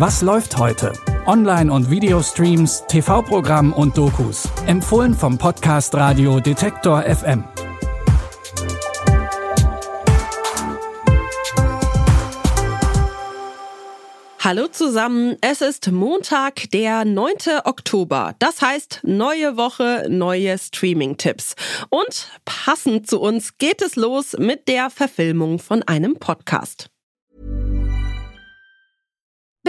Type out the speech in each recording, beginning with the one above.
Was läuft heute? Online- und Videostreams, TV-Programm und Dokus. Empfohlen vom Podcast Radio Detektor FM. Hallo zusammen, es ist Montag, der 9. Oktober. Das heißt, neue Woche, neue Streaming-Tipps. Und passend zu uns geht es los mit der Verfilmung von einem Podcast.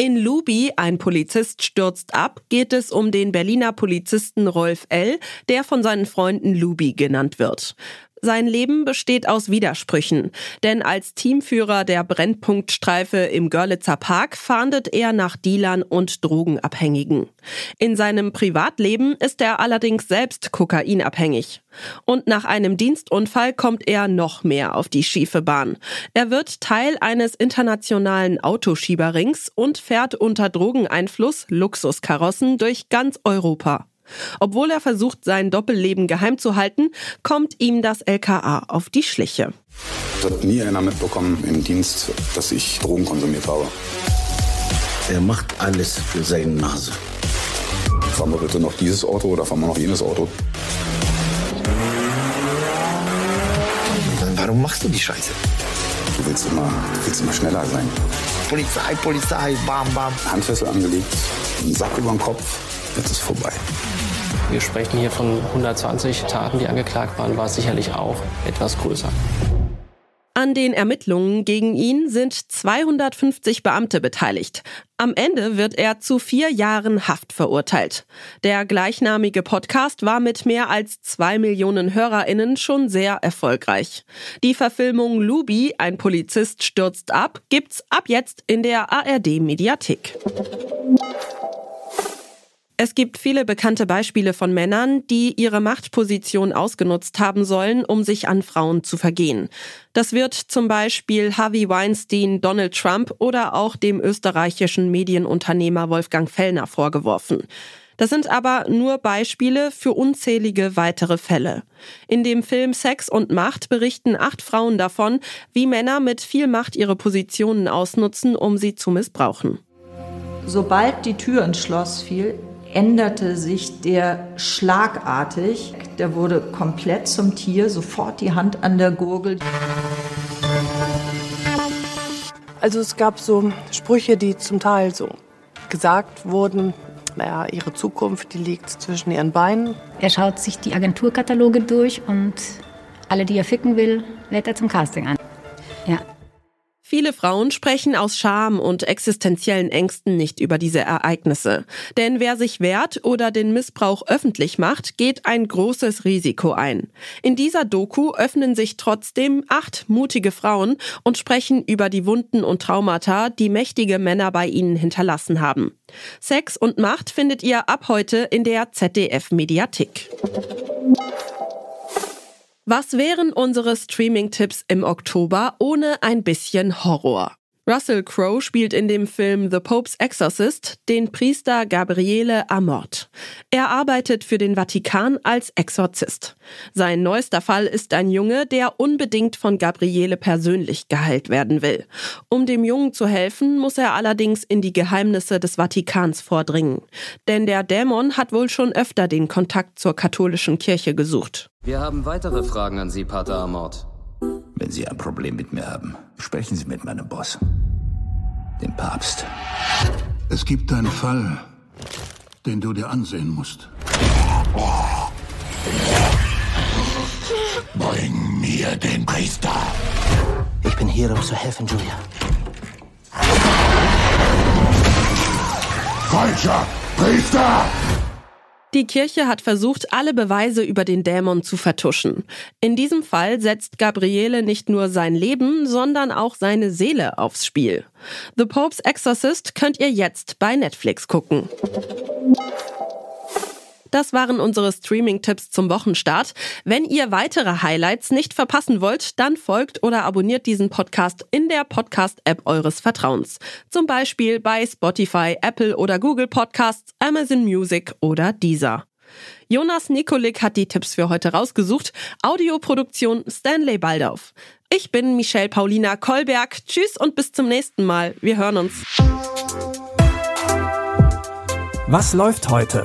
In Lubi, ein Polizist stürzt ab, geht es um den Berliner Polizisten Rolf L., der von seinen Freunden Lubi genannt wird. Sein Leben besteht aus Widersprüchen, denn als Teamführer der Brennpunktstreife im Görlitzer Park fahndet er nach Dealern und Drogenabhängigen. In seinem Privatleben ist er allerdings selbst kokainabhängig. Und nach einem Dienstunfall kommt er noch mehr auf die schiefe Bahn. Er wird Teil eines internationalen Autoschieberrings und fährt unter Drogeneinfluss Luxuskarossen durch ganz Europa. Obwohl er versucht, sein Doppelleben geheim zu halten, kommt ihm das LKA auf die Schliche. Es hat nie einer mitbekommen im Dienst, dass ich Drogen konsumiert habe. Er macht alles für seine Nase. Fahren wir bitte noch dieses Auto oder fahren wir noch jenes Auto? Warum machst du die Scheiße? Du willst immer, du willst immer schneller sein. Polizei, Polizei, bam, bam. Handfessel angelegt, einen Sack über den Kopf, jetzt ist vorbei. Wir sprechen hier von 120 Taten, die angeklagt waren, war es sicherlich auch etwas größer. An den Ermittlungen gegen ihn sind 250 Beamte beteiligt. Am Ende wird er zu vier Jahren Haft verurteilt. Der gleichnamige Podcast war mit mehr als zwei Millionen HörerInnen schon sehr erfolgreich. Die Verfilmung Lubi, ein Polizist stürzt ab, gibt's ab jetzt in der ARD Mediathek. Es gibt viele bekannte Beispiele von Männern, die ihre Machtposition ausgenutzt haben sollen, um sich an Frauen zu vergehen. Das wird zum Beispiel Harvey Weinstein, Donald Trump oder auch dem österreichischen Medienunternehmer Wolfgang Fellner vorgeworfen. Das sind aber nur Beispiele für unzählige weitere Fälle. In dem Film Sex und Macht berichten acht Frauen davon, wie Männer mit viel Macht ihre Positionen ausnutzen, um sie zu missbrauchen. Sobald die Tür ins Schloss fiel, änderte sich der schlagartig. Der wurde komplett zum Tier, sofort die Hand an der Gurgel. Also es gab so Sprüche, die zum Teil so gesagt wurden. Naja, ihre Zukunft, die liegt zwischen ihren Beinen. Er schaut sich die Agenturkataloge durch und alle, die er ficken will, lädt er zum Casting an. Ja. Viele Frauen sprechen aus Scham und existenziellen Ängsten nicht über diese Ereignisse. Denn wer sich wehrt oder den Missbrauch öffentlich macht, geht ein großes Risiko ein. In dieser Doku öffnen sich trotzdem acht mutige Frauen und sprechen über die Wunden und Traumata, die mächtige Männer bei ihnen hinterlassen haben. Sex und Macht findet ihr ab heute in der ZDF Mediathek. Was wären unsere Streaming-Tipps im Oktober ohne ein bisschen Horror? Russell Crowe spielt in dem Film The Pope's Exorcist den Priester Gabriele Amort. Er arbeitet für den Vatikan als Exorzist. Sein neuester Fall ist ein Junge, der unbedingt von Gabriele persönlich geheilt werden will. Um dem Jungen zu helfen, muss er allerdings in die Geheimnisse des Vatikans vordringen. Denn der Dämon hat wohl schon öfter den Kontakt zur katholischen Kirche gesucht. Wir haben weitere Fragen an Sie, Pater Amort. Wenn Sie ein Problem mit mir haben, sprechen Sie mit meinem Boss, dem Papst. Es gibt einen Fall, den du dir ansehen musst. Bring mir den Priester. Ich bin hier, um zu helfen, Julia. Falscher Priester! Die Kirche hat versucht, alle Beweise über den Dämon zu vertuschen. In diesem Fall setzt Gabriele nicht nur sein Leben, sondern auch seine Seele aufs Spiel. The Pope's Exorcist könnt ihr jetzt bei Netflix gucken. Das waren unsere Streaming-Tipps zum Wochenstart. Wenn ihr weitere Highlights nicht verpassen wollt, dann folgt oder abonniert diesen Podcast in der Podcast-App eures Vertrauens. Zum Beispiel bei Spotify, Apple oder Google Podcasts, Amazon Music oder Deezer. Jonas Nikolik hat die Tipps für heute rausgesucht. Audioproduktion Stanley Baldauf. Ich bin Michelle Paulina Kolberg. Tschüss und bis zum nächsten Mal. Wir hören uns. Was läuft heute?